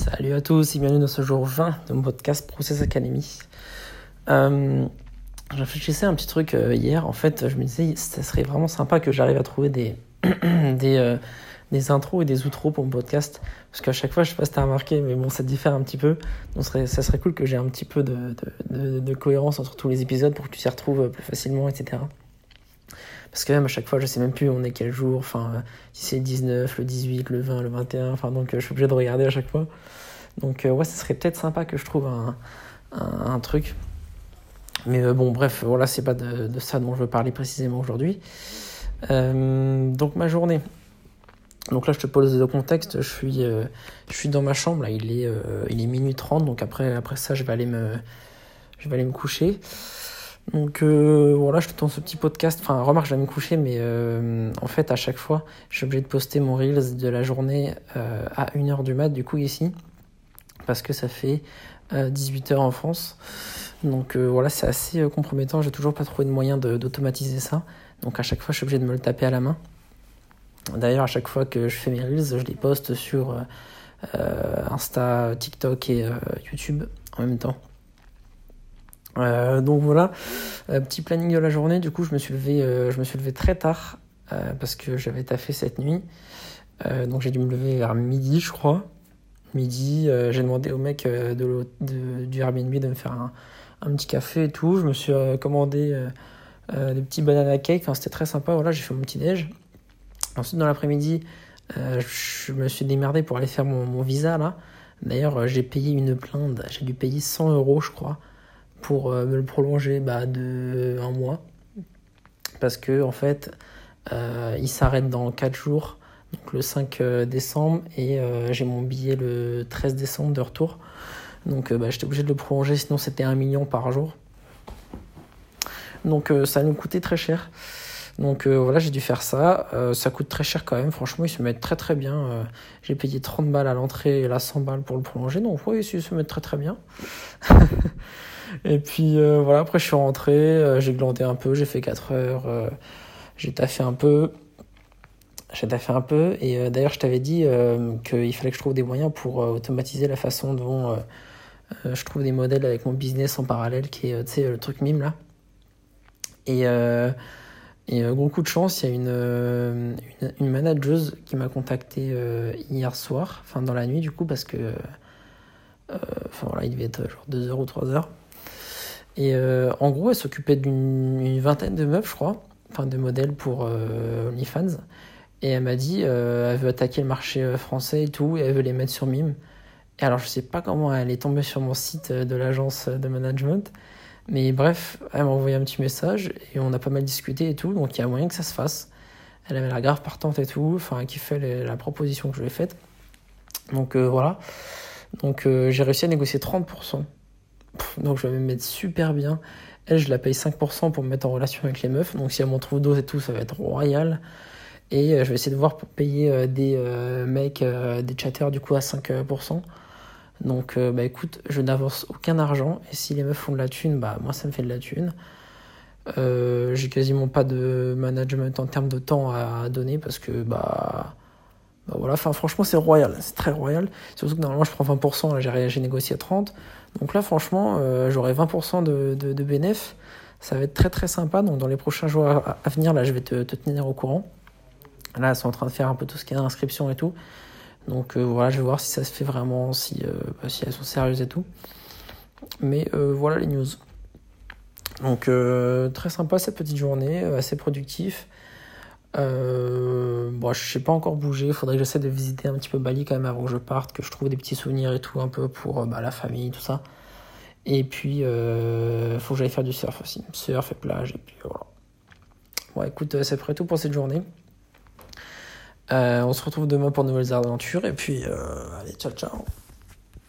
Salut à tous et bienvenue dans ce jour 20 de mon podcast Process Academy. Euh, je réfléchissais à un petit truc euh, hier. En fait, je me disais, ça serait vraiment sympa que j'arrive à trouver des, des, euh, des intros et des outros pour mon podcast. Parce qu'à chaque fois, je sais pas si t'as remarqué, mais bon, ça diffère un petit peu. Donc, ça serait, cool que j'ai un petit peu de, de, cohérence entre tous les épisodes pour que tu t'y retrouves plus facilement, etc. Parce que même à chaque fois, je sais même plus on est quel jour, enfin, si c'est le 19, le 18, le 20, le 21, enfin, donc euh, je suis obligé de regarder à chaque fois. Donc, euh, ouais, ça serait peut-être sympa que je trouve un, un, truc. Mais euh, bon, bref, voilà, c'est pas de, ça dont je veux parler précisément aujourd'hui. Donc, ma journée. Donc là, je te pose le contexte. Je suis, je suis dans ma chambre. Là, il est, il est minuit 30. Donc après, après ça, je vais aller me, je vais aller me coucher. Donc euh, voilà, je te tends ce petit podcast. Enfin, remarque, je vais me coucher, mais euh, en fait, à chaque fois, je suis obligé de poster mon Reels de la journée euh, à 1h du mat, du coup, ici. Parce que ça fait 18h en France. Donc voilà, c'est assez compromettant. J'ai toujours pas trouvé de moyen d'automatiser ça. Donc à chaque fois, je suis obligé de me le taper à la main. D'ailleurs, à chaque fois que je fais mes Reels, je les poste sur Insta, TikTok et YouTube en même temps. Euh, donc voilà, euh, petit planning de la journée. Du coup, je me suis levé, euh, je me suis levé très tard parce que j'avais taffé cette nuit. Donc j'ai dû me lever vers midi, je crois. Midi, j'ai demandé au mec de, de, du Airbnb de me faire un, petit café et tout. Je me suis commandé des petits banana cakes. Enfin, c'était très sympa. Voilà, j'ai fait mon petit déj. Ensuite, dans l'après-midi, je me suis démerdé pour aller faire mon, mon visa là. D'ailleurs, j'ai payé une plainte. J'ai dû payer 100 euros, je crois pour me le prolonger bah, de un mois. Parce que, en fait, euh, il s'arrête dans 4 jours, donc le 5 décembre, et euh, j'ai mon billet le 13 décembre de retour. Donc, euh, bah, j'étais obligé de le prolonger, sinon c'était 1 million par jour. Donc, ça nous coûtait très cher. Donc voilà, j'ai dû faire ça. ça coûte très cher quand même. Franchement, ils se mettent très très bien. j'ai payé 30 balles à l'entrée et là 100 balles pour le prolonger. Donc oui, ils se mettent très très bien. Et puis euh, voilà, après je suis rentré, euh, j'ai glandé un peu, j'ai fait 4 heures, euh, j'ai taffé un peu. J'ai taffé un peu, et d'ailleurs je t'avais dit qu'il fallait que je trouve des moyens pour automatiser la façon dont je trouve des modèles avec mon business en parallèle, qui est le truc mime là. Et, et gros coup de chance, il y a une, une, manageuse qui m'a contacté hier soir, enfin dans la nuit du coup, parce que. Enfin voilà, il devait être genre 2h ou 3h. Et euh, en gros, elle s'occupait d'une vingtaine de meufs, je crois, enfin de modèles pour euh, OnlyFans. Et elle m'a dit, euh, elle veut attaquer le marché français et tout, et elle veut les mettre sur Mime. Et alors, je sais pas comment elle est tombée sur mon site de l'agence de management, mais bref, elle m'a envoyé un petit message et on a pas mal discuté et tout, donc il y a moyen que ça se fasse. Elle avait la grave partante et tout, enfin, qui fait la proposition que je lui ai faite. Donc voilà. Donc j'ai réussi à négocier 30%. Donc je vais me mettre super bien. Elle, je la paye 5% pour me mettre en relation avec les meufs. Donc si elle m'en trouve d'autres et tout, ça va être royal. Et euh, je vais essayer de voir pour payer euh, des euh, mecs, des chatters du coup à 5%. Donc bah écoute, je n'avance aucun argent. Et si les meufs font de la thune, bah moi ça me fait de la thune. J'ai quasiment pas de management en termes de temps à donner parce que bah bah voilà, franchement c'est royal, c'est très royal. Surtout que normalement je prends 20%, j'ai négocié à 30. Donc là franchement euh, j'aurai 20% de, de, bénéf. Ça va être très très sympa. Donc dans les prochains jours à, venir, là je vais te, te, tenir au courant. Là elles sont en train de faire un peu tout ce qui est inscription et tout. Donc euh, voilà, je vais voir si ça se fait vraiment, si, euh, bah, si elles sont sérieuses et tout. Mais voilà les news. Donc très sympa cette petite journée, assez productif. Euh, bon, je sais pas encore bouger. Il faudrait que j'essaie de visiter un petit peu Bali quand même avant que je parte, que je trouve des petits souvenirs et tout un peu pour bah, la famille, tout ça. Et puis, euh, faut que j'aille faire du surf aussi. Surf et plage. Et puis voilà. Bon, écoute, c'est prêt tout pour cette journée. Euh, on se retrouve demain pour de nouvelles aventures. Et puis, euh, allez, ciao, ciao.